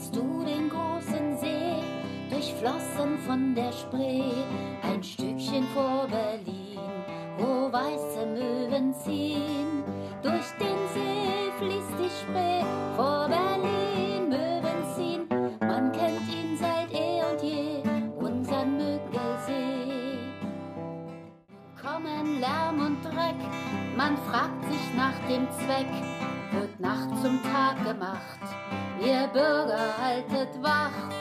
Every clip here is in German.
kennst du den großen See, durchflossen von der Spree, ein Stückchen vor Berlin, wo weiße Möwen ziehen. Durch den See fließt die Spree, vor Berlin Möwen ziehen. Man kennt ihn seit eh und je, unseren Müggelsee. Kommen Lärm und Dreck, man fragt sich nach dem Zweck, wird Nacht zum Tag gemacht. Ihr Bürger haltet Wacht,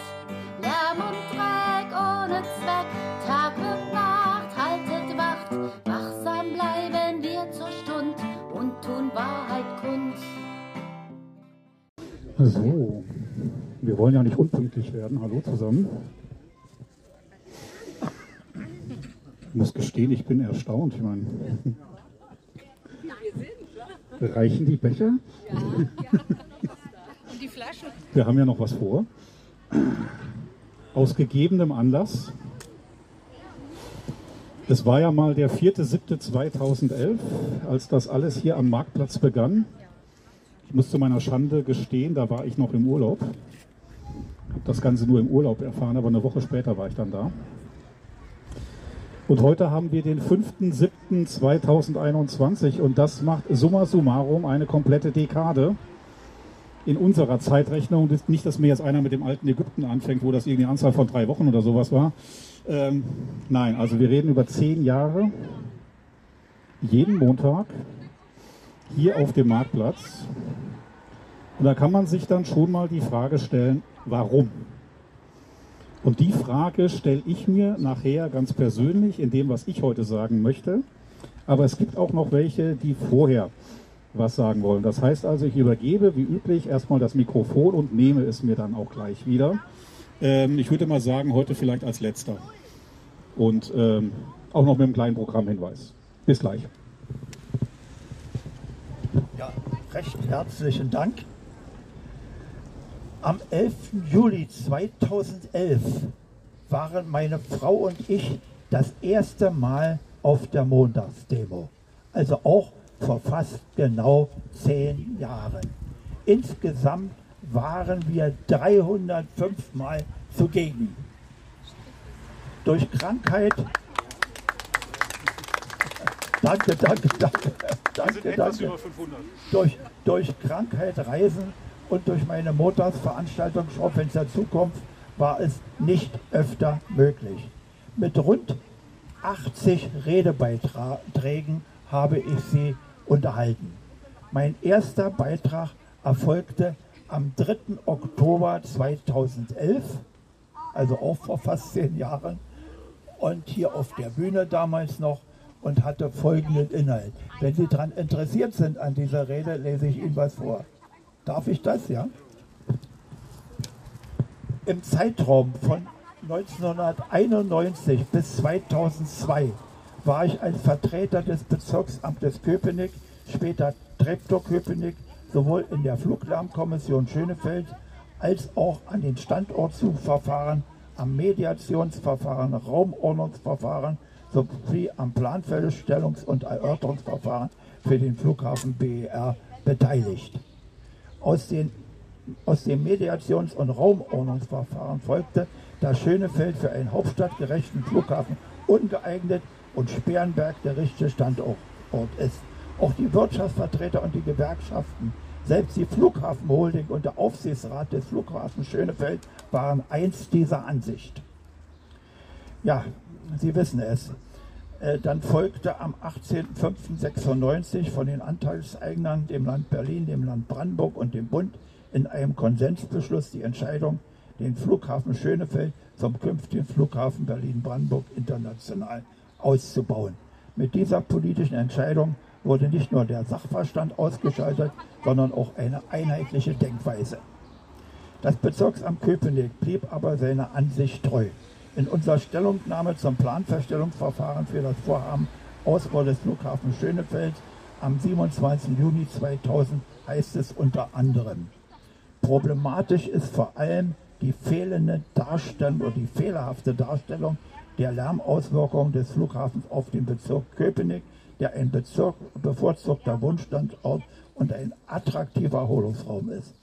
Lärm und Dreck ohne Zweck, Tag und Nacht haltet Wacht, wachsam bleiben wir zur Stund und tun Wahrheit kund. So, wir wollen ja nicht unpünktlich werden. Hallo zusammen. Ich muss gestehen, ich bin erstaunt. Ich meine, reichen die Becher? Und die Flasche. Wir haben ja noch was vor. Aus gegebenem Anlass. Es war ja mal der 4.7.2011, als das alles hier am Marktplatz begann. Ich muss zu meiner Schande gestehen, da war ich noch im Urlaub. Habe das Ganze nur im Urlaub erfahren, aber eine Woche später war ich dann da. Und heute haben wir den 5.7.2021 und das macht summa summarum eine komplette Dekade in unserer Zeitrechnung. Nicht, dass mir jetzt einer mit dem alten Ägypten anfängt, wo das irgendeine Anzahl von drei Wochen oder sowas war. Ähm, nein, also wir reden über zehn Jahre, jeden Montag hier auf dem Marktplatz. Und da kann man sich dann schon mal die Frage stellen, warum? Und die Frage stelle ich mir nachher ganz persönlich in dem, was ich heute sagen möchte. Aber es gibt auch noch welche, die vorher was sagen wollen. Das heißt also, ich übergebe wie üblich erstmal das Mikrofon und nehme es mir dann auch gleich wieder. Ähm, ich würde mal sagen, heute vielleicht als letzter. Und ähm, auch noch mit einem kleinen Programmhinweis. Bis gleich. Ja, recht herzlichen Dank. Am 11. Juli 2011 waren meine Frau und ich das erste Mal auf der Montagsdemo. Also auch vor fast genau zehn Jahren. Insgesamt waren wir 305 Mal zugegen. Durch Krankheit. Danke, danke, danke. Danke, danke durch, durch Krankheit, Reisen und durch meine Montagsveranstaltung Schaufenster Zukunft war es nicht öfter möglich. Mit rund 80 Redebeiträgen habe ich Sie unterhalten. Mein erster Beitrag erfolgte am 3. Oktober 2011, also auch vor fast zehn Jahren, und hier auf der Bühne damals noch und hatte folgenden Inhalt. Wenn Sie daran interessiert sind an dieser Rede, lese ich Ihnen was vor. Darf ich das, ja? Im Zeitraum von 1991 bis 2002 war ich als Vertreter des Bezirksamtes Köpenick, später Treptow-Köpenick, sowohl in der Fluglärmkommission Schönefeld als auch an den Standortsuchverfahren, am Mediationsverfahren, Raumordnungsverfahren sowie am Planfeststellungs- und Erörterungsverfahren für den Flughafen BER beteiligt. Aus, den, aus dem Mediations- und Raumordnungsverfahren folgte, dass Schönefeld für einen hauptstadtgerechten Flughafen ungeeignet und Sperrenberg der richtige Standort ist. Auch die Wirtschaftsvertreter und die Gewerkschaften, selbst die Flughafenholding und der Aufsichtsrat des Flughafens Schönefeld waren einst dieser Ansicht. Ja, Sie wissen es. Äh, Dann folgte am 18.05.96 von den Anteilseignern, dem Land Berlin, dem Land Brandenburg und dem Bund in einem Konsensbeschluss die Entscheidung, den Flughafen Schönefeld zum künftigen Flughafen Berlin-Brandenburg international auszubauen. Mit dieser politischen Entscheidung wurde nicht nur der Sachverstand ausgeschaltet, sondern auch eine einheitliche Denkweise. Das Bezirksamt Köpenick blieb aber seiner Ansicht treu. In unserer Stellungnahme zum Planfeststellungsverfahren für das Vorhaben Ausbau des Flughafens Schönefeld am 27. Juni 2000 heißt es unter anderem, problematisch ist vor allem die fehlende Darstellung oder die fehlerhafte Darstellung der Lärmauswirkungen des Flughafens auf den Bezirk Köpenick, der ein Bezirk, bevorzugter Wunschstandort und ein attraktiver Erholungsraum ist.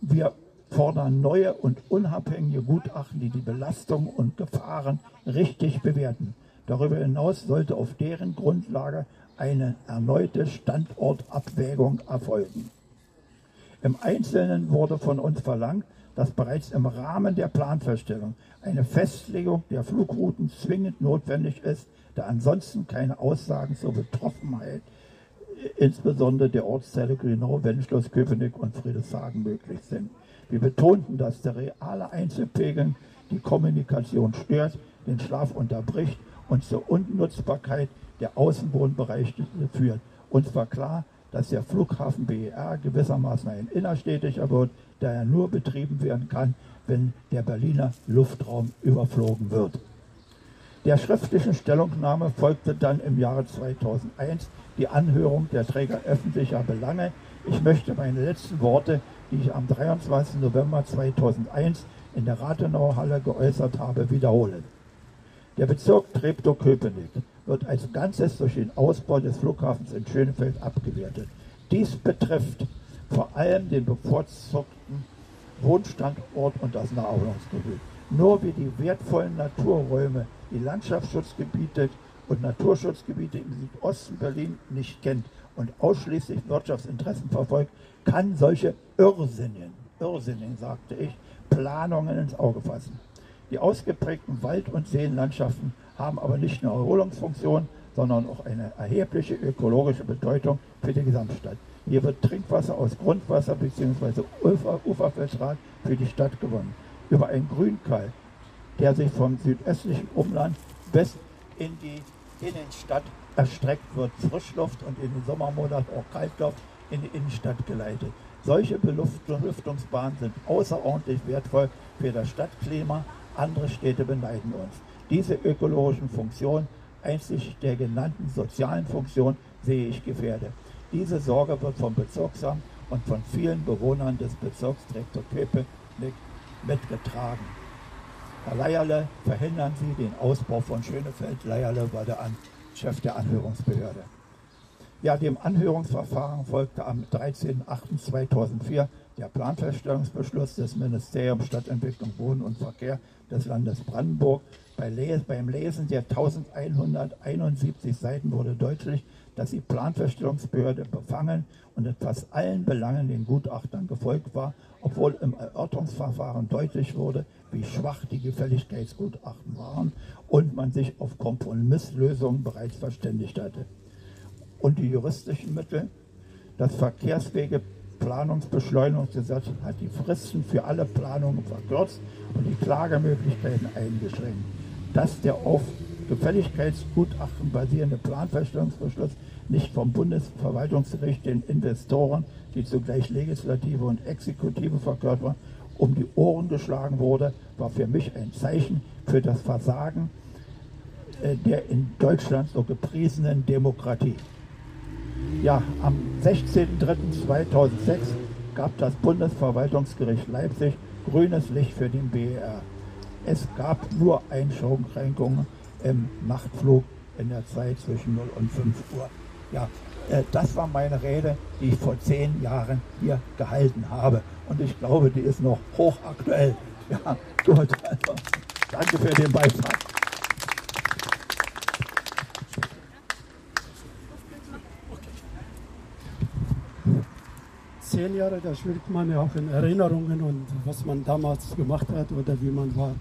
Wir fordern neue und unabhängige Gutachten, die die Belastungen und Gefahren richtig bewerten. Darüber hinaus sollte auf deren Grundlage eine erneute Standortabwägung erfolgen. Im Einzelnen wurde von uns verlangt, dass bereits im Rahmen der Planfeststellung eine Festlegung der Flugrouten zwingend notwendig ist, da ansonsten keine Aussagen zur Betroffenheit, insbesondere der Ortsteile Grünau, Wenschloss, Köpenick und Friedrichshagen möglich sind. Wir betonten, dass der reale Einzelpegel die Kommunikation stört, den Schlaf unterbricht und zur Unnutzbarkeit der Außenwohnbereiche führt. Uns war klar, dass der Flughafen BER gewissermaßen ein innerstädtischer wird, der ja nur betrieben werden kann, wenn der Berliner Luftraum überflogen wird. Der schriftlichen Stellungnahme folgte dann im Jahre 2001 die Anhörung der Träger öffentlicher Belange. Ich möchte meine letzten Worte, die ich am 23. November 2001 in der Rathenauer Halle geäußert habe, wiederholen. Der Bezirk Treptow-Köpenick wird als Ganzes durch den Ausbau des Flughafens in Schönefeld abgewertet. Dies betrifft vor allem den bevorzugten Wohnstandort und das Naherholungsgebiet. Nur wie die wertvollen Naturräume, die Landschaftsschutzgebiete und Naturschutzgebiete im Südosten Berlin nicht kennt und ausschließlich Wirtschaftsinteressen verfolgt, kann solche Irrsinnen, Irrsinnen sagte ich, Planungen ins Auge fassen. Die ausgeprägten Wald- und Seenlandschaften haben aber nicht nur Erholungsfunktion, sondern auch eine erhebliche ökologische Bedeutung für die Gesamtstadt. Hier wird Trinkwasser aus Grundwasser bzw. Ufer, Uferfiltrat für die Stadt gewonnen. Über einen Grünkeil, der sich vom südöstlichen Umland bis in die Innenstadt erstreckt, wird Frischluft und in den Sommermonaten auch Kaltluft in die Innenstadt geleitet. Solche Belüftungsbahnen sind außerordentlich wertvoll für das Stadtklima. Andere Städte beneiden uns. Diese ökologischen Funktionen, einzig der genannten sozialen Funktion, sehe ich gefährdet. Diese Sorge wird vom Bezirksamt und von vielen Bewohnern des Bezirks Treptow-Köpenick mitgetragen. Herr Leierle, verhindern Sie den Ausbau von Schönefeld. Leierle war der Chef der Anhörungsbehörde. Ja, dem Anhörungsverfahren folgte am 13.08.2004 der Planfeststellungsbeschluss des Ministeriums Stadtentwicklung, Wohnen und Verkehr des Landes Brandenburg Les beim Lesen der 1171 Seiten wurde deutlich, dass die Planfeststellungsbehörde befangen und in fast allen Belangen den Gutachtern gefolgt war, obwohl im Erörterungsverfahren deutlich wurde, wie schwach die Gefälligkeitsgutachten waren und man sich auf Kompromisslösungen bereits verständigt hatte. Und die juristischen Mittel, das Verkehrswegeplanungsbeschleunigungsgesetz hat die Fristen für alle Planungen verkürzt und die Klagemöglichkeiten eingeschränkt dass der auf Gefälligkeitsgutachten basierende Planfeststellungsbeschluss nicht vom Bundesverwaltungsgericht den Investoren, die zugleich Legislative und Exekutive verkehrt waren, um die Ohren geschlagen wurde, war für mich ein Zeichen für das Versagen äh, der in Deutschland so gepriesenen Demokratie. Ja, am 16.03.2006 gab das Bundesverwaltungsgericht Leipzig grünes Licht für den BER. Es gab nur Einschränkungen im Nachtflug in der Zeit zwischen 0 und 5 Uhr. Ja, äh, das war meine Rede, die ich vor zehn Jahren hier gehalten habe. Und ich glaube, die ist noch hochaktuell. Ja, gut. Also, danke für den Beitrag. Zehn Jahre, da schwirrt man ja auch in Erinnerungen und was man damals gemacht hat oder wie man war.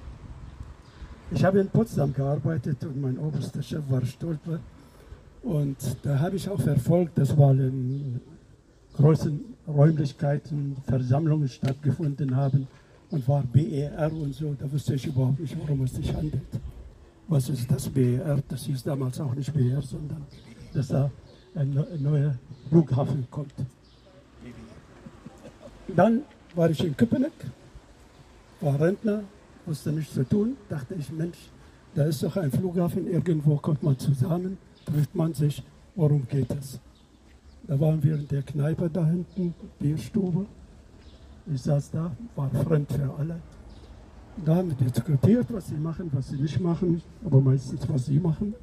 Ich habe in Potsdam gearbeitet und mein oberster Chef war Stolper. Und da habe ich auch verfolgt, dass mal in großen Räumlichkeiten Versammlungen stattgefunden haben und war BER und so. Da wusste ich überhaupt nicht, worum es sich handelt. Was ist das BER? Das hieß damals auch nicht BER, sondern dass da ein neuer Flughafen kommt. Dann war ich in Köpenick, war Rentner, wusste nichts zu tun, dachte ich, Mensch, da ist doch ein Flughafen, irgendwo kommt man zusammen, trifft man sich, worum geht es? Da waren wir in der Kneipe da hinten, Bierstube. Ich saß da, war fremd für alle. Da haben wir diskutiert, was sie machen, was sie nicht machen, aber meistens, was sie machen.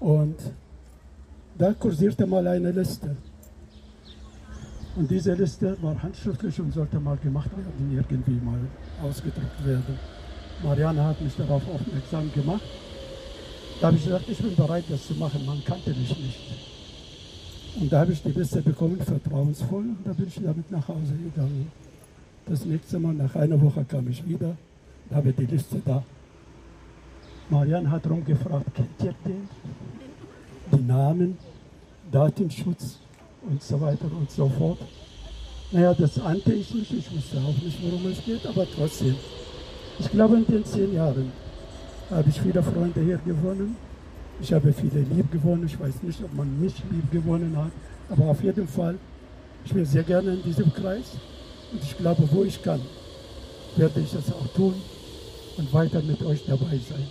Und da kursierte mal eine Liste. Und diese Liste war handschriftlich und sollte mal gemacht werden, irgendwie mal ausgedruckt werden. Marianne hat mich darauf aufmerksam gemacht. Da habe ich gesagt, ich bin bereit, das zu machen. Man kannte mich nicht. Und da habe ich die Liste bekommen, vertrauensvoll, und da bin ich damit nach Hause gegangen. Das nächste Mal, nach einer Woche, kam ich wieder und habe die Liste da. Marianne hat rumgefragt, kennt ihr den? Die Namen, Datenschutz und so weiter und so fort. Naja, das ahnte ich nicht, ich wusste auch nicht, worum es geht, aber trotzdem. Ich glaube, in den zehn Jahren habe ich viele Freunde hier gewonnen. Ich habe viele lieb gewonnen. Ich weiß nicht, ob man mich lieb gewonnen hat, aber auf jeden Fall, ich bin sehr gerne in diesem Kreis und ich glaube, wo ich kann, werde ich es auch tun und weiter mit euch dabei sein.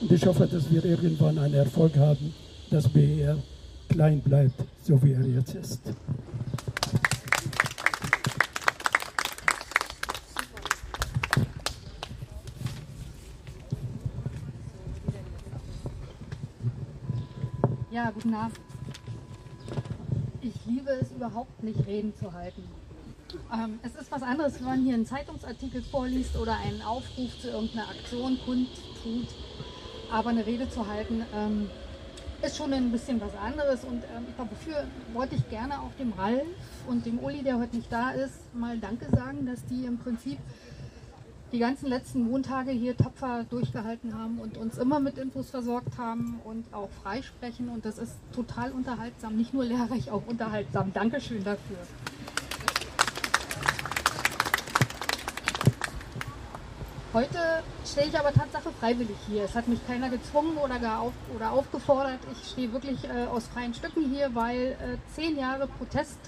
Und ich hoffe, dass wir irgendwann einen Erfolg haben, dass BER klein bleibt, so wie er jetzt ist. Ja, guten Abend. Ich liebe es überhaupt nicht, Reden zu halten. Ähm, es ist was anderes, wenn man hier einen Zeitungsartikel vorliest oder einen Aufruf zu irgendeiner Aktion kundtut. Aber eine Rede zu halten ähm, ist schon ein bisschen was anderes. Und ähm, dafür wollte ich gerne auch dem Ralf und dem Uli, der heute nicht da ist, mal Danke sagen, dass die im Prinzip die ganzen letzten Montage hier tapfer durchgehalten haben und uns immer mit Infos versorgt haben und auch freisprechen. Und das ist total unterhaltsam, nicht nur lehrreich, auch unterhaltsam. Dankeschön dafür. Heute stehe ich aber Tatsache freiwillig hier. Es hat mich keiner gezwungen oder, gar auf, oder aufgefordert. Ich stehe wirklich äh, aus freien Stücken hier, weil äh, zehn Jahre Protest,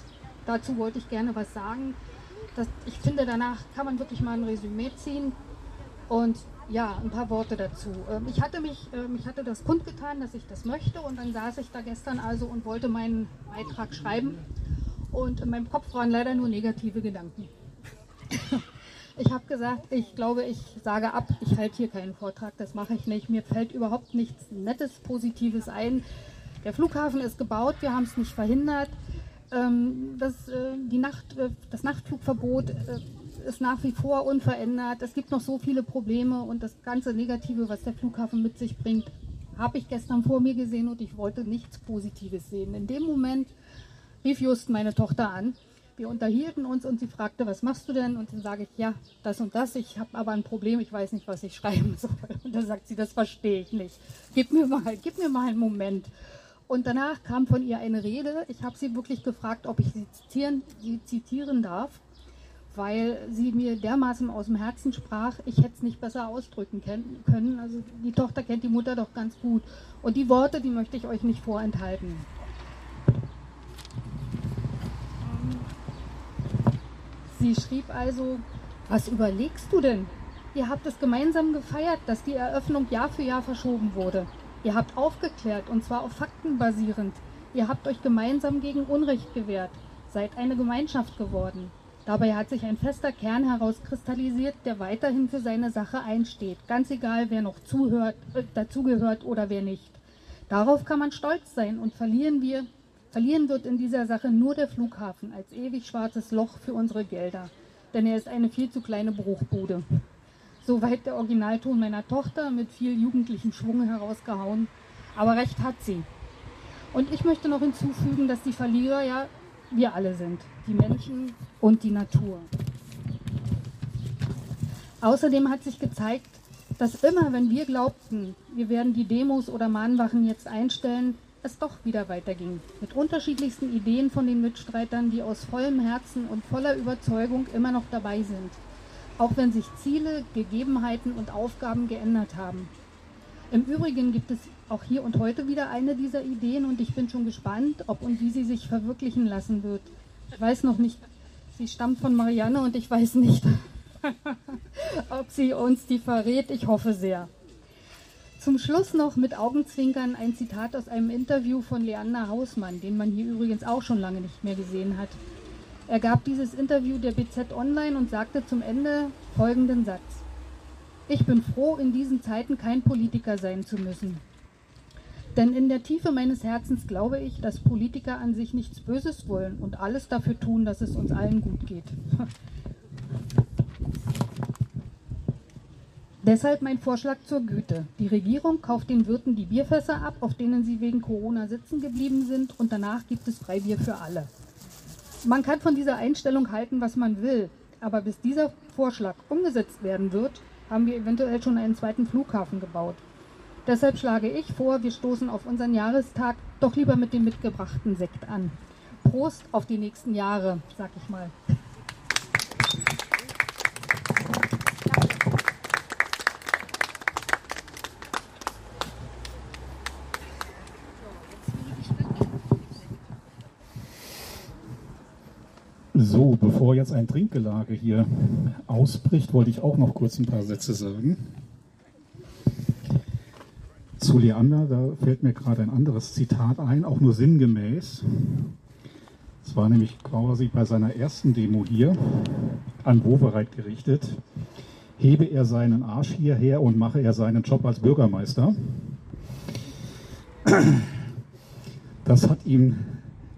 dazu wollte ich gerne was sagen. Das, ich finde, danach kann man wirklich mal ein Resümee ziehen. Und ja, ein paar Worte dazu. Ähm, ich hatte mich, ähm, ich hatte das kundgetan, dass ich das möchte und dann saß ich da gestern also und wollte meinen Beitrag schreiben und in meinem Kopf waren leider nur negative Gedanken. Ich habe gesagt, ich glaube, ich sage ab, ich halte hier keinen Vortrag, das mache ich nicht. Mir fällt überhaupt nichts Nettes, Positives ein. Der Flughafen ist gebaut, wir haben es nicht verhindert. Ähm, das, äh, die Nacht, äh, das Nachtflugverbot äh, ist nach wie vor unverändert. Es gibt noch so viele Probleme und das ganze Negative, was der Flughafen mit sich bringt, habe ich gestern vor mir gesehen und ich wollte nichts Positives sehen. In dem Moment rief Just meine Tochter an wir unterhielten uns und sie fragte, was machst du denn? Und dann sage ich, ja, das und das. Ich habe aber ein Problem, ich weiß nicht, was ich schreiben soll. Und dann sagt sie, das verstehe ich nicht. Gib mir mal, gib mir mal einen Moment. Und danach kam von ihr eine Rede. Ich habe sie wirklich gefragt, ob ich sie zitieren, sie zitieren darf, weil sie mir dermaßen aus dem Herzen sprach, ich hätte es nicht besser ausdrücken können. Also die Tochter kennt die Mutter doch ganz gut. Und die Worte, die möchte ich euch nicht vorenthalten. Sie schrieb also, was überlegst du denn? Ihr habt es gemeinsam gefeiert, dass die Eröffnung Jahr für Jahr verschoben wurde. Ihr habt aufgeklärt, und zwar auf Fakten basierend. Ihr habt euch gemeinsam gegen Unrecht gewehrt, seid eine Gemeinschaft geworden. Dabei hat sich ein fester Kern herauskristallisiert, der weiterhin für seine Sache einsteht, ganz egal, wer noch zuhört, äh, dazugehört oder wer nicht. Darauf kann man stolz sein und verlieren wir Verlieren wird in dieser Sache nur der Flughafen als ewig schwarzes Loch für unsere Gelder, denn er ist eine viel zu kleine Bruchbude. Soweit der Originalton meiner Tochter mit viel jugendlichem Schwung herausgehauen, aber recht hat sie. Und ich möchte noch hinzufügen, dass die Verlierer ja wir alle sind, die Menschen und die Natur. Außerdem hat sich gezeigt, dass immer, wenn wir glaubten, wir werden die Demos oder Mahnwachen jetzt einstellen, es doch wieder weiterging. Mit unterschiedlichsten Ideen von den Mitstreitern, die aus vollem Herzen und voller Überzeugung immer noch dabei sind. Auch wenn sich Ziele, Gegebenheiten und Aufgaben geändert haben. Im Übrigen gibt es auch hier und heute wieder eine dieser Ideen und ich bin schon gespannt, ob und wie sie sich verwirklichen lassen wird. Ich weiß noch nicht, sie stammt von Marianne und ich weiß nicht, ob sie uns die verrät. Ich hoffe sehr. Zum Schluss noch mit Augenzwinkern ein Zitat aus einem Interview von Leander Hausmann, den man hier übrigens auch schon lange nicht mehr gesehen hat. Er gab dieses Interview der BZ Online und sagte zum Ende folgenden Satz. Ich bin froh, in diesen Zeiten kein Politiker sein zu müssen. Denn in der Tiefe meines Herzens glaube ich, dass Politiker an sich nichts Böses wollen und alles dafür tun, dass es uns allen gut geht. Deshalb mein Vorschlag zur Güte. Die Regierung kauft den Wirten die Bierfässer ab, auf denen sie wegen Corona sitzen geblieben sind, und danach gibt es Freibier für alle. Man kann von dieser Einstellung halten, was man will, aber bis dieser Vorschlag umgesetzt werden wird, haben wir eventuell schon einen zweiten Flughafen gebaut. Deshalb schlage ich vor, wir stoßen auf unseren Jahrestag doch lieber mit dem mitgebrachten Sekt an. Prost auf die nächsten Jahre, sag ich mal. So, bevor jetzt ein Trinkgelage hier ausbricht, wollte ich auch noch kurz ein paar Sätze sagen. Zu Leander, da fällt mir gerade ein anderes Zitat ein, auch nur sinngemäß. Es war nämlich quasi bei seiner ersten Demo hier an Wovereit gerichtet. Hebe er seinen Arsch hierher und mache er seinen Job als Bürgermeister. Das hat ihm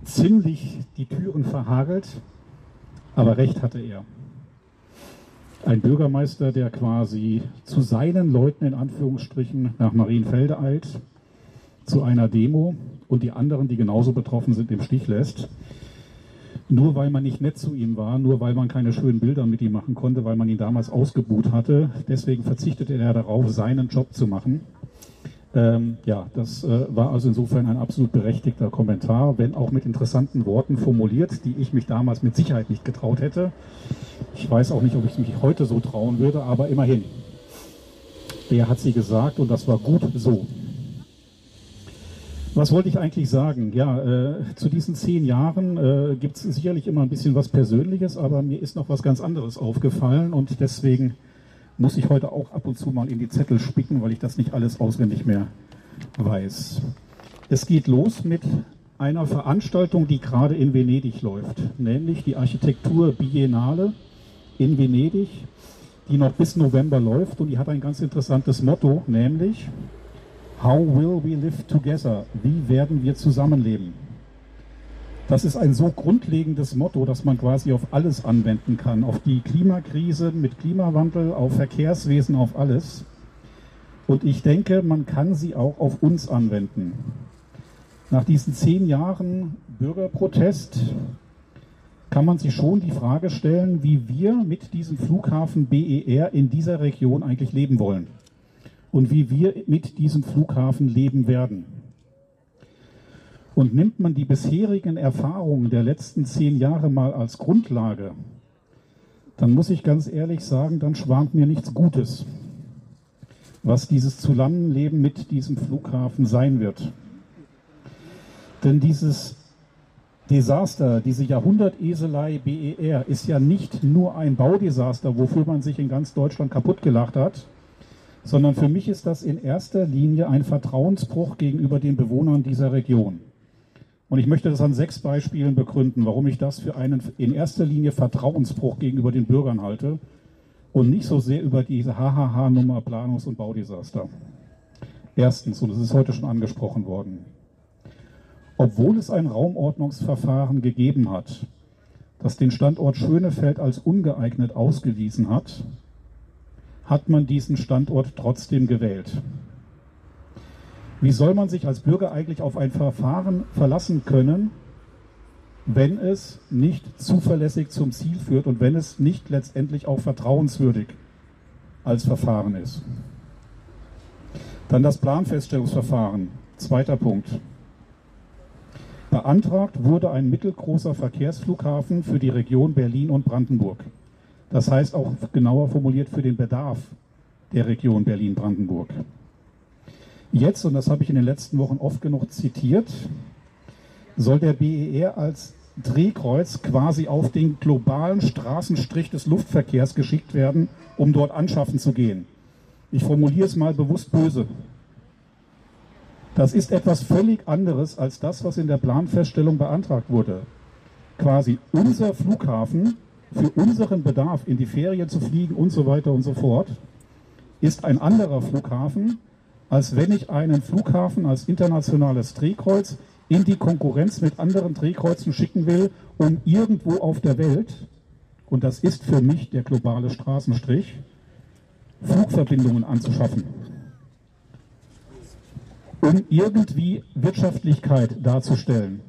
ziemlich die Türen verhagelt, aber recht hatte er ein Bürgermeister, der quasi zu seinen Leuten in Anführungsstrichen nach Marienfelde eilt, zu einer Demo und die anderen, die genauso betroffen sind, im Stich lässt. Nur weil man nicht nett zu ihm war, nur weil man keine schönen Bilder mit ihm machen konnte, weil man ihn damals ausgebuht hatte. Deswegen verzichtete er darauf, seinen Job zu machen. Ähm, ja, das äh, war also insofern ein absolut berechtigter Kommentar, wenn auch mit interessanten Worten formuliert, die ich mich damals mit Sicherheit nicht getraut hätte. Ich weiß auch nicht, ob ich mich heute so trauen würde, aber immerhin. Der hat sie gesagt und das war gut so. Was wollte ich eigentlich sagen? Ja, äh, zu diesen zehn Jahren äh, gibt es sicherlich immer ein bisschen was Persönliches, aber mir ist noch was ganz anderes aufgefallen und deswegen muss ich heute auch ab und zu mal in die Zettel spicken, weil ich das nicht alles auswendig mehr weiß. Es geht los mit einer Veranstaltung, die gerade in Venedig läuft, nämlich die Architektur Biennale in Venedig, die noch bis November läuft und die hat ein ganz interessantes Motto, nämlich How will we live together? Wie werden wir zusammenleben? Das ist ein so grundlegendes Motto, dass man quasi auf alles anwenden kann. Auf die Klimakrise mit Klimawandel, auf Verkehrswesen, auf alles. Und ich denke, man kann sie auch auf uns anwenden. Nach diesen zehn Jahren Bürgerprotest kann man sich schon die Frage stellen, wie wir mit diesem Flughafen BER in dieser Region eigentlich leben wollen und wie wir mit diesem Flughafen leben werden. Und nimmt man die bisherigen Erfahrungen der letzten zehn Jahre mal als Grundlage, dann muss ich ganz ehrlich sagen, dann schwant mir nichts Gutes, was dieses Zusammenleben mit diesem Flughafen sein wird. Denn dieses Desaster, diese Jahrhunderteselei BER ist ja nicht nur ein Baudesaster, wofür man sich in ganz Deutschland kaputt gelacht hat, sondern für mich ist das in erster Linie ein Vertrauensbruch gegenüber den Bewohnern dieser Region. Und ich möchte das an sechs Beispielen begründen, warum ich das für einen in erster Linie Vertrauensbruch gegenüber den Bürgern halte und nicht so sehr über diese HHH-Nummer Planungs- und Baudesaster. Erstens, und es ist heute schon angesprochen worden, obwohl es ein Raumordnungsverfahren gegeben hat, das den Standort Schönefeld als ungeeignet ausgewiesen hat, hat man diesen Standort trotzdem gewählt. Wie soll man sich als Bürger eigentlich auf ein Verfahren verlassen können, wenn es nicht zuverlässig zum Ziel führt und wenn es nicht letztendlich auch vertrauenswürdig als Verfahren ist? Dann das Planfeststellungsverfahren. Zweiter Punkt. Beantragt wurde ein mittelgroßer Verkehrsflughafen für die Region Berlin und Brandenburg. Das heißt auch genauer formuliert für den Bedarf der Region Berlin-Brandenburg. Jetzt, und das habe ich in den letzten Wochen oft genug zitiert, soll der BER als Drehkreuz quasi auf den globalen Straßenstrich des Luftverkehrs geschickt werden, um dort anschaffen zu gehen. Ich formuliere es mal bewusst böse. Das ist etwas völlig anderes als das, was in der Planfeststellung beantragt wurde. Quasi unser Flughafen für unseren Bedarf in die Ferien zu fliegen und so weiter und so fort ist ein anderer Flughafen, als wenn ich einen Flughafen als internationales Drehkreuz in die Konkurrenz mit anderen Drehkreuzen schicken will, um irgendwo auf der Welt, und das ist für mich der globale Straßenstrich, Flugverbindungen anzuschaffen, um irgendwie Wirtschaftlichkeit darzustellen.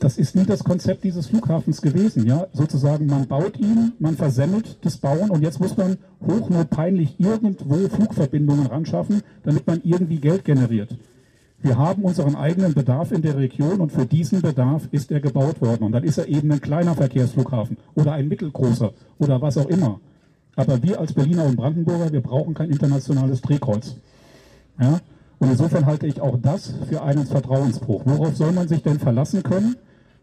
Das ist nie das Konzept dieses Flughafens gewesen, ja. Sozusagen, man baut ihn, man versemmelt das Bauen und jetzt muss man hochnotpeinlich irgendwo Flugverbindungen ran schaffen, damit man irgendwie Geld generiert. Wir haben unseren eigenen Bedarf in der Region und für diesen Bedarf ist er gebaut worden. Und dann ist er eben ein kleiner Verkehrsflughafen oder ein mittelgroßer oder was auch immer. Aber wir als Berliner und Brandenburger, wir brauchen kein internationales Drehkreuz. Ja? Und insofern halte ich auch das für einen Vertrauensbruch. Worauf soll man sich denn verlassen können,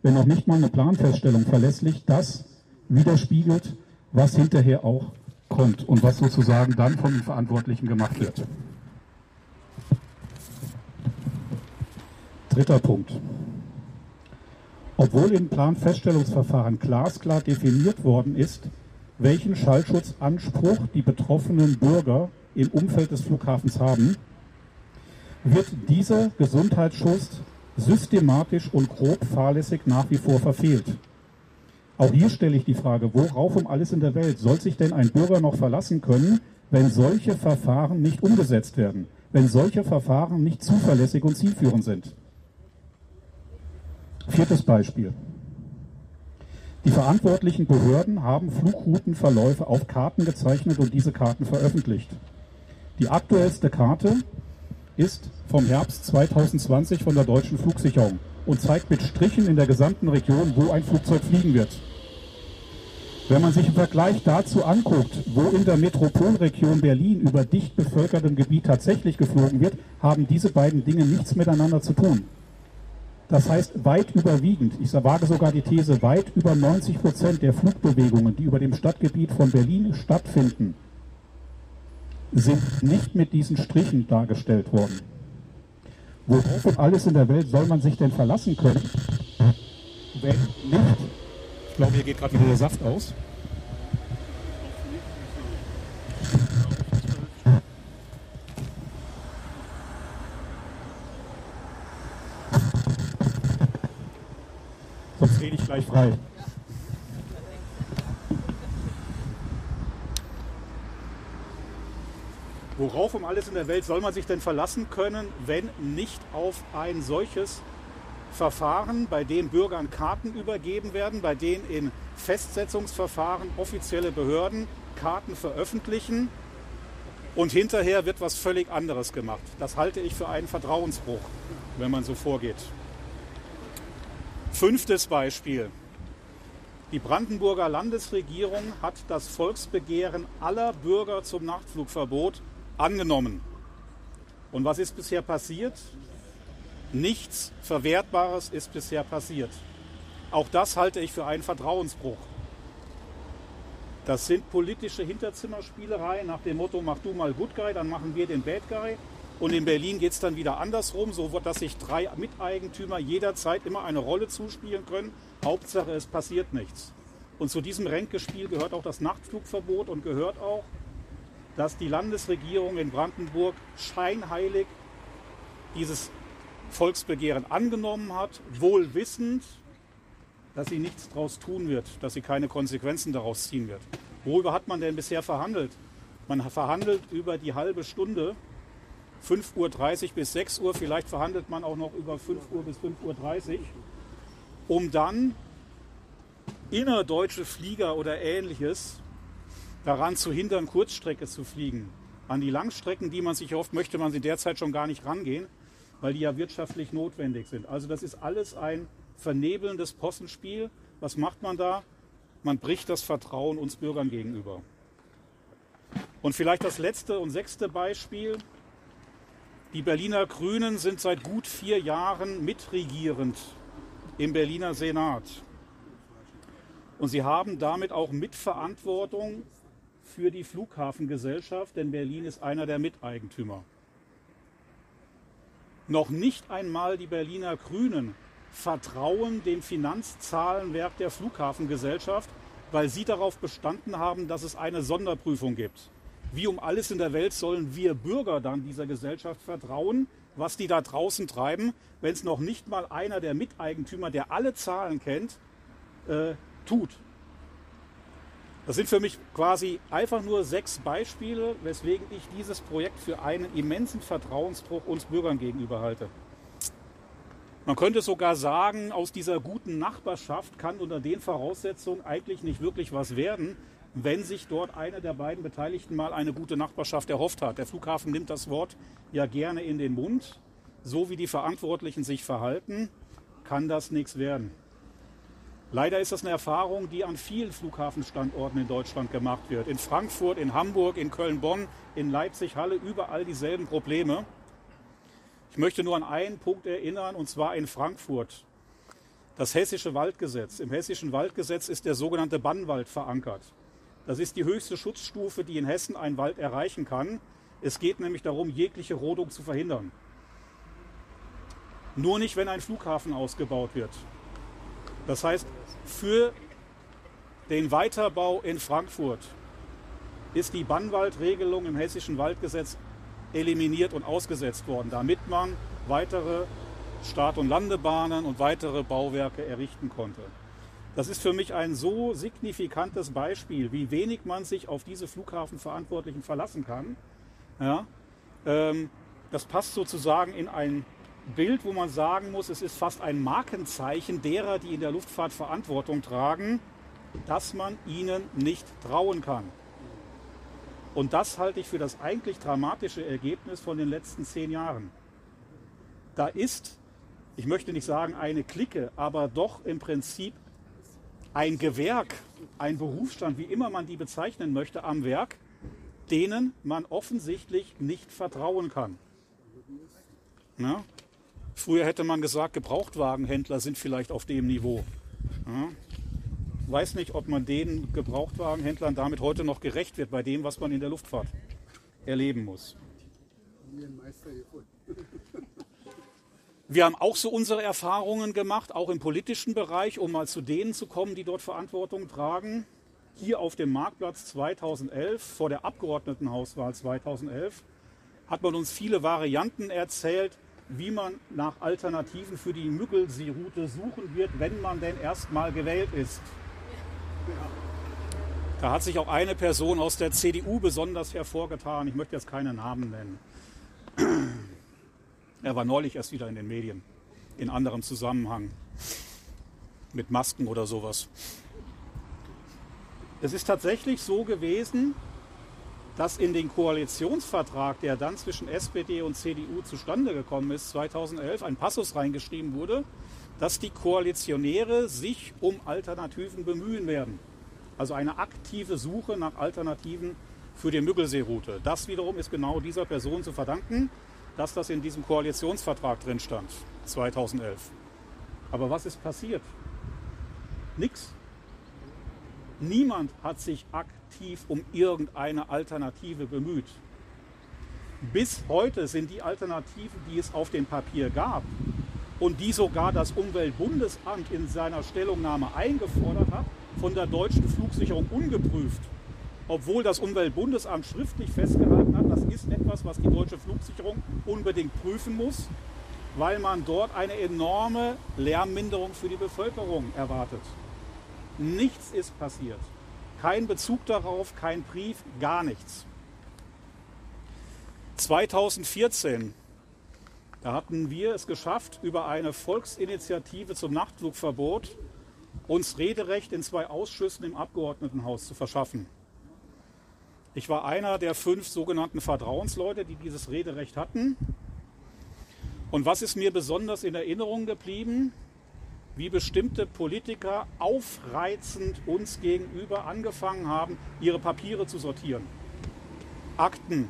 wenn noch nicht mal eine Planfeststellung verlässlich das widerspiegelt, was hinterher auch kommt und was sozusagen dann von den Verantwortlichen gemacht wird? Dritter Punkt. Obwohl im Planfeststellungsverfahren glasklar definiert worden ist, welchen Schallschutzanspruch die betroffenen Bürger im Umfeld des Flughafens haben, wird dieser Gesundheitsschutz systematisch und grob fahrlässig nach wie vor verfehlt. Auch hier stelle ich die Frage, worauf um alles in der Welt soll sich denn ein Bürger noch verlassen können, wenn solche Verfahren nicht umgesetzt werden, wenn solche Verfahren nicht zuverlässig und zielführend sind? Viertes Beispiel. Die verantwortlichen Behörden haben Flugroutenverläufe auf Karten gezeichnet und diese Karten veröffentlicht. Die aktuellste Karte ist vom Herbst 2020 von der deutschen Flugsicherung und zeigt mit Strichen in der gesamten Region, wo ein Flugzeug fliegen wird. Wenn man sich im Vergleich dazu anguckt, wo in der Metropolregion Berlin über dicht bevölkertem Gebiet tatsächlich geflogen wird, haben diese beiden Dinge nichts miteinander zu tun. Das heißt, weit überwiegend, ich wage sogar die These, weit über 90 Prozent der Flugbewegungen, die über dem Stadtgebiet von Berlin stattfinden, sind nicht mit diesen Strichen dargestellt worden. Worauf und alles in der Welt soll man sich denn verlassen können, wenn nicht, ich glaube, hier geht gerade wieder der Saft aus, Sonst rede ich gleich frei. Worauf um alles in der Welt soll man sich denn verlassen können, wenn nicht auf ein solches Verfahren, bei dem Bürgern Karten übergeben werden, bei denen in Festsetzungsverfahren offizielle Behörden Karten veröffentlichen und hinterher wird was völlig anderes gemacht. Das halte ich für einen Vertrauensbruch, wenn man so vorgeht. Fünftes Beispiel. Die Brandenburger Landesregierung hat das Volksbegehren aller Bürger zum Nachtflugverbot angenommen. Und was ist bisher passiert? Nichts Verwertbares ist bisher passiert. Auch das halte ich für einen Vertrauensbruch. Das sind politische Hinterzimmerspielereien nach dem Motto, mach du mal Good Guy, dann machen wir den Bad Guy. Und in Berlin geht es dann wieder andersrum, so dass sich drei Miteigentümer jederzeit immer eine Rolle zuspielen können. Hauptsache, es passiert nichts. Und zu diesem Ränkespiel gehört auch das Nachtflugverbot und gehört auch, dass die Landesregierung in Brandenburg scheinheilig dieses Volksbegehren angenommen hat, wohl wissend, dass sie nichts daraus tun wird, dass sie keine Konsequenzen daraus ziehen wird. Worüber hat man denn bisher verhandelt? Man verhandelt über die halbe Stunde, 5.30 Uhr bis 6 Uhr, vielleicht verhandelt man auch noch über 5 Uhr bis 5.30 Uhr, um dann innerdeutsche Flieger oder ähnliches daran zu hindern, Kurzstrecke zu fliegen. An die Langstrecken, die man sich erhofft, möchte man sie derzeit schon gar nicht rangehen, weil die ja wirtschaftlich notwendig sind. Also das ist alles ein vernebelndes Possenspiel. Was macht man da? Man bricht das Vertrauen uns Bürgern gegenüber. Und vielleicht das letzte und sechste Beispiel. Die Berliner Grünen sind seit gut vier Jahren mitregierend im Berliner Senat. Und sie haben damit auch Mitverantwortung für die Flughafengesellschaft, denn Berlin ist einer der Miteigentümer. Noch nicht einmal die Berliner Grünen vertrauen dem Finanzzahlenwerk der Flughafengesellschaft, weil sie darauf bestanden haben, dass es eine Sonderprüfung gibt. Wie um alles in der Welt sollen wir Bürger dann dieser Gesellschaft vertrauen, was die da draußen treiben, wenn es noch nicht mal einer der Miteigentümer, der alle Zahlen kennt, äh, tut? Das sind für mich quasi einfach nur sechs Beispiele, weswegen ich dieses Projekt für einen immensen Vertrauensbruch uns Bürgern gegenüber halte. Man könnte sogar sagen, aus dieser guten Nachbarschaft kann unter den Voraussetzungen eigentlich nicht wirklich was werden, wenn sich dort einer der beiden Beteiligten mal eine gute Nachbarschaft erhofft hat. Der Flughafen nimmt das Wort ja gerne in den Mund. So wie die Verantwortlichen sich verhalten, kann das nichts werden. Leider ist das eine Erfahrung, die an vielen Flughafenstandorten in Deutschland gemacht wird. In Frankfurt, in Hamburg, in Köln-Bonn, in Leipzig, Halle, überall dieselben Probleme. Ich möchte nur an einen Punkt erinnern, und zwar in Frankfurt. Das hessische Waldgesetz. Im hessischen Waldgesetz ist der sogenannte Bannwald verankert. Das ist die höchste Schutzstufe, die in Hessen ein Wald erreichen kann. Es geht nämlich darum, jegliche Rodung zu verhindern. Nur nicht, wenn ein Flughafen ausgebaut wird. Das heißt, für den Weiterbau in Frankfurt ist die Bannwaldregelung im hessischen Waldgesetz eliminiert und ausgesetzt worden, damit man weitere Start- und Landebahnen und weitere Bauwerke errichten konnte. Das ist für mich ein so signifikantes Beispiel, wie wenig man sich auf diese Flughafenverantwortlichen verlassen kann. Ja, ähm, das passt sozusagen in ein Bild, wo man sagen muss, es ist fast ein Markenzeichen derer, die in der Luftfahrt Verantwortung tragen, dass man ihnen nicht trauen kann. Und das halte ich für das eigentlich dramatische Ergebnis von den letzten zehn Jahren. Da ist, ich möchte nicht sagen eine Clique, aber doch im Prinzip ein Gewerk, ein Berufsstand, wie immer man die bezeichnen möchte, am Werk, denen man offensichtlich nicht vertrauen kann. Ja? Früher hätte man gesagt, Gebrauchtwagenhändler sind vielleicht auf dem Niveau. Ja. Weiß nicht, ob man den Gebrauchtwagenhändlern damit heute noch gerecht wird bei dem, was man in der Luftfahrt erleben muss. Wir haben auch so unsere Erfahrungen gemacht, auch im politischen Bereich, um mal zu denen zu kommen, die dort Verantwortung tragen. Hier auf dem Marktplatz 2011, vor der Abgeordnetenhauswahl 2011, hat man uns viele Varianten erzählt, wie man nach Alternativen für die Müggelsee-Route suchen wird, wenn man denn erstmal gewählt ist. Da hat sich auch eine Person aus der CDU besonders hervorgetan. Ich möchte jetzt keine Namen nennen. Er war neulich erst wieder in den Medien, in anderem Zusammenhang, mit Masken oder sowas. Es ist tatsächlich so gewesen, dass in den Koalitionsvertrag, der dann zwischen SPD und CDU zustande gekommen ist, 2011, ein Passus reingeschrieben wurde, dass die Koalitionäre sich um Alternativen bemühen werden. Also eine aktive Suche nach Alternativen für die Müggelsee-Route. Das wiederum ist genau dieser Person zu verdanken, dass das in diesem Koalitionsvertrag drin stand, 2011. Aber was ist passiert? Nix. Niemand hat sich aktiv um irgendeine Alternative bemüht. Bis heute sind die Alternativen, die es auf dem Papier gab und die sogar das Umweltbundesamt in seiner Stellungnahme eingefordert hat, von der deutschen Flugsicherung ungeprüft. Obwohl das Umweltbundesamt schriftlich festgehalten hat, das ist etwas, was die deutsche Flugsicherung unbedingt prüfen muss, weil man dort eine enorme Lärmminderung für die Bevölkerung erwartet. Nichts ist passiert. Kein Bezug darauf, kein Brief, gar nichts. 2014, da hatten wir es geschafft, über eine Volksinitiative zum Nachtflugverbot uns Rederecht in zwei Ausschüssen im Abgeordnetenhaus zu verschaffen. Ich war einer der fünf sogenannten Vertrauensleute, die dieses Rederecht hatten. Und was ist mir besonders in Erinnerung geblieben? Wie bestimmte Politiker aufreizend uns gegenüber angefangen haben, ihre Papiere zu sortieren, Akten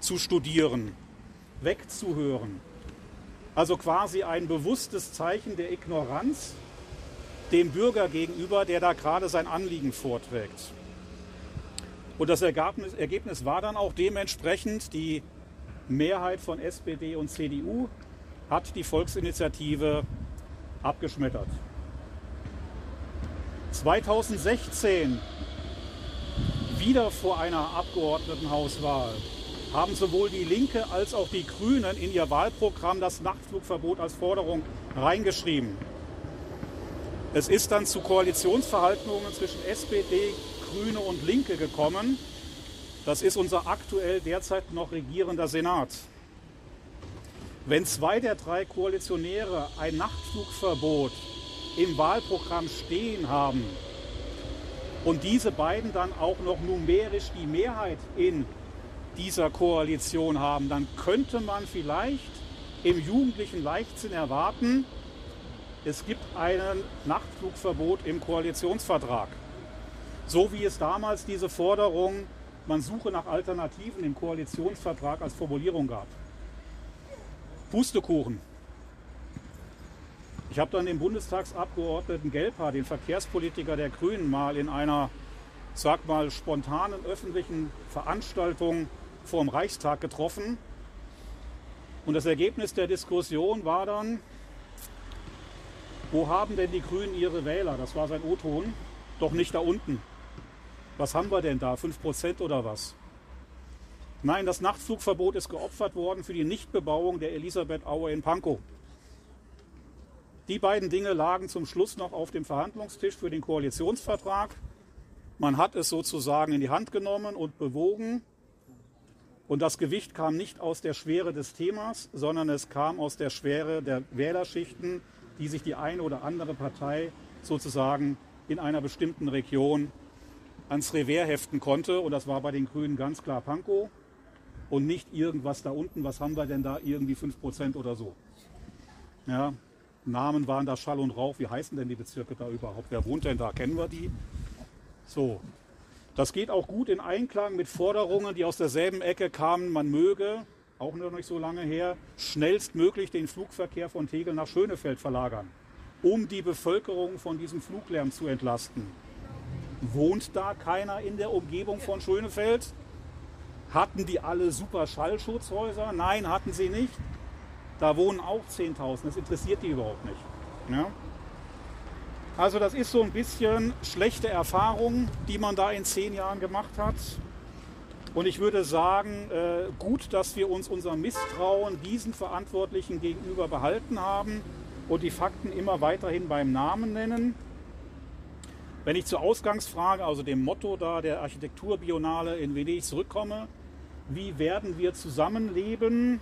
zu studieren, wegzuhören. Also quasi ein bewusstes Zeichen der Ignoranz dem Bürger gegenüber, der da gerade sein Anliegen vorträgt. Und das Ergebnis, war dann auch dementsprechend, die Mehrheit von SPD und CDU hat die Volksinitiative abgeschmettert. 2016 wieder vor einer Abgeordnetenhauswahl haben sowohl die Linke als auch die Grünen in ihr Wahlprogramm das Nachtflugverbot als Forderung reingeschrieben. Es ist dann zu Koalitionsverhandlungen zwischen SPD, Grüne und Linke gekommen. Das ist unser aktuell derzeit noch regierender Senat. Wenn zwei der drei Koalitionäre ein Nachtflugverbot im Wahlprogramm stehen haben und diese beiden dann auch noch numerisch die Mehrheit in dieser Koalition haben, dann könnte man vielleicht im jugendlichen Leichtsinn erwarten, es gibt ein Nachtflugverbot im Koalitionsvertrag. So wie es damals diese Forderung, man suche nach Alternativen im Koalitionsvertrag als Formulierung gab. Pustekuchen. Ich habe dann den Bundestagsabgeordneten Gelper, den Verkehrspolitiker der Grünen, mal in einer, sag mal, spontanen öffentlichen Veranstaltung vor dem Reichstag getroffen. Und das Ergebnis der Diskussion war dann, wo haben denn die Grünen ihre Wähler? Das war sein O-Ton. Doch nicht da unten. Was haben wir denn da? 5% oder was? Nein, das Nachtflugverbot ist geopfert worden für die Nichtbebauung der Elisabeth-Aue in Pankow. Die beiden Dinge lagen zum Schluss noch auf dem Verhandlungstisch für den Koalitionsvertrag. Man hat es sozusagen in die Hand genommen und bewogen. Und das Gewicht kam nicht aus der Schwere des Themas, sondern es kam aus der Schwere der Wählerschichten, die sich die eine oder andere Partei sozusagen in einer bestimmten Region ans Revers heften konnte. Und das war bei den Grünen ganz klar Pankow und nicht irgendwas da unten. Was haben wir denn da? Irgendwie 5% oder so. Ja, Namen waren da Schall und Rauch. Wie heißen denn die Bezirke da überhaupt? Wer wohnt denn da? Kennen wir die? So, das geht auch gut in Einklang mit Forderungen, die aus derselben Ecke kamen. Man möge, auch noch nicht so lange her, schnellstmöglich den Flugverkehr von Tegel nach Schönefeld verlagern, um die Bevölkerung von diesem Fluglärm zu entlasten. Wohnt da keiner in der Umgebung von Schönefeld? Hatten die alle super Schallschutzhäuser? Nein, hatten sie nicht. Da wohnen auch 10.000. Das interessiert die überhaupt nicht. Ja? Also das ist so ein bisschen schlechte Erfahrung, die man da in zehn Jahren gemacht hat. Und ich würde sagen, äh, gut, dass wir uns unser Misstrauen diesen Verantwortlichen gegenüber behalten haben und die Fakten immer weiterhin beim Namen nennen. Wenn ich zur Ausgangsfrage, also dem Motto da der Architekturbionale in Venedig zurückkomme, wie werden wir zusammenleben?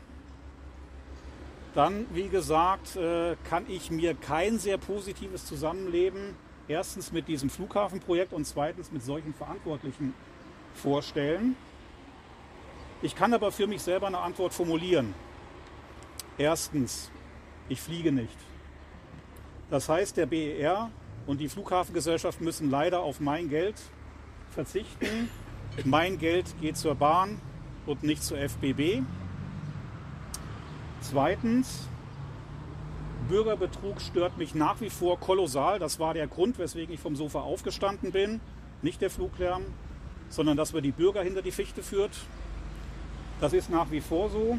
Dann, wie gesagt, äh, kann ich mir kein sehr positives Zusammenleben erstens mit diesem Flughafenprojekt und zweitens mit solchen Verantwortlichen vorstellen. Ich kann aber für mich selber eine Antwort formulieren. Erstens, ich fliege nicht. Das heißt, der BER und die Flughafengesellschaft müssen leider auf mein Geld verzichten. Mein Geld geht zur Bahn und nicht zur FBB. Zweitens, Bürgerbetrug stört mich nach wie vor kolossal. Das war der Grund, weswegen ich vom Sofa aufgestanden bin. Nicht der Fluglärm, sondern dass man die Bürger hinter die Fichte führt. Das ist nach wie vor so.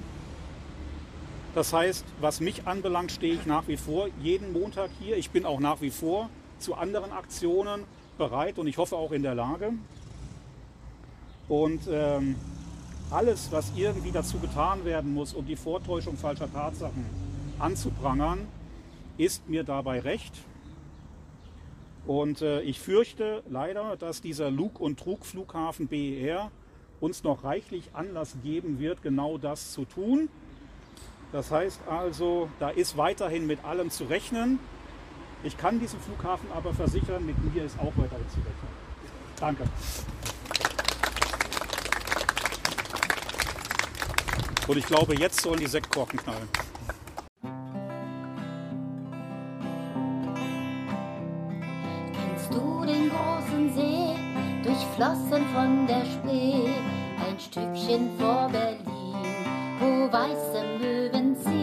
Das heißt, was mich anbelangt, stehe ich nach wie vor jeden Montag hier. Ich bin auch nach wie vor zu anderen Aktionen bereit und ich hoffe auch in der Lage. Und ähm, alles, was irgendwie dazu getan werden muss, um die Vortäuschung falscher Tatsachen anzuprangern, ist mir dabei recht. Und äh, ich fürchte leider, dass dieser Lug- und Trugflughafen BER uns noch reichlich Anlass geben wird, genau das zu tun. Das heißt also, da ist weiterhin mit allem zu rechnen. Ich kann diesen Flughafen aber versichern, mit mir ist auch weiterhin zu rechnen. Danke. Und ich glaube, jetzt sollen die Sektkorken knallen. Kennst du den großen See, durchflossen von der Spree, ein Stückchen vor Berlin, wo weiße Möwen ziehen?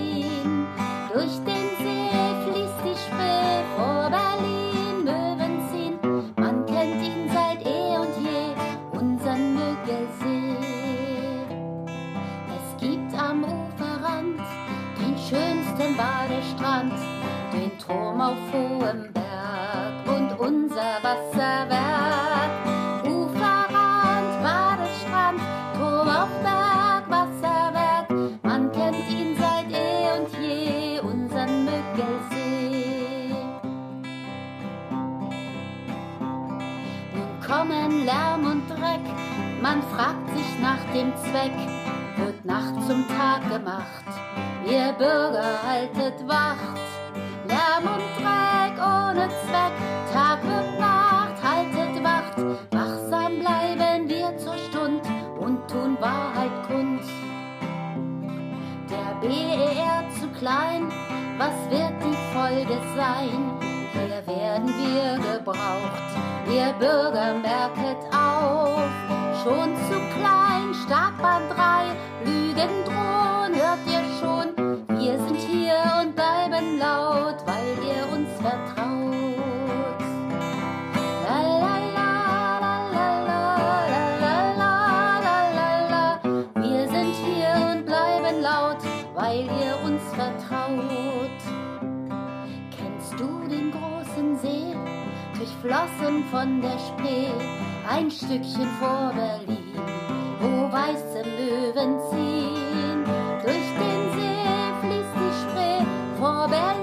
Dem Zweck, wird Nacht zum Tag gemacht, ihr Bürger haltet Wacht. Lärm und Dreck ohne Zweck, Tag und Nacht haltet Wacht, wachsam bleiben wir zur Stund und tun Wahrheit kund. Der BER zu klein, was wird die Folge sein? Hier werden wir gebraucht, ihr Bürger merket auf schon zu klein, Startbahn Drei, Lügen drohen, hört ihr schon, wir sind hier und bleiben laut, weil ihr uns vertraut. La, la, la, wir sind hier und bleiben laut, weil ihr uns vertraut. Kennst du den großen See, durchflossen von der Spree? Ein Stückchen vor Berlin, wo weiße Möwen ziehen? Durch den See fließt die Spree, vor Berlin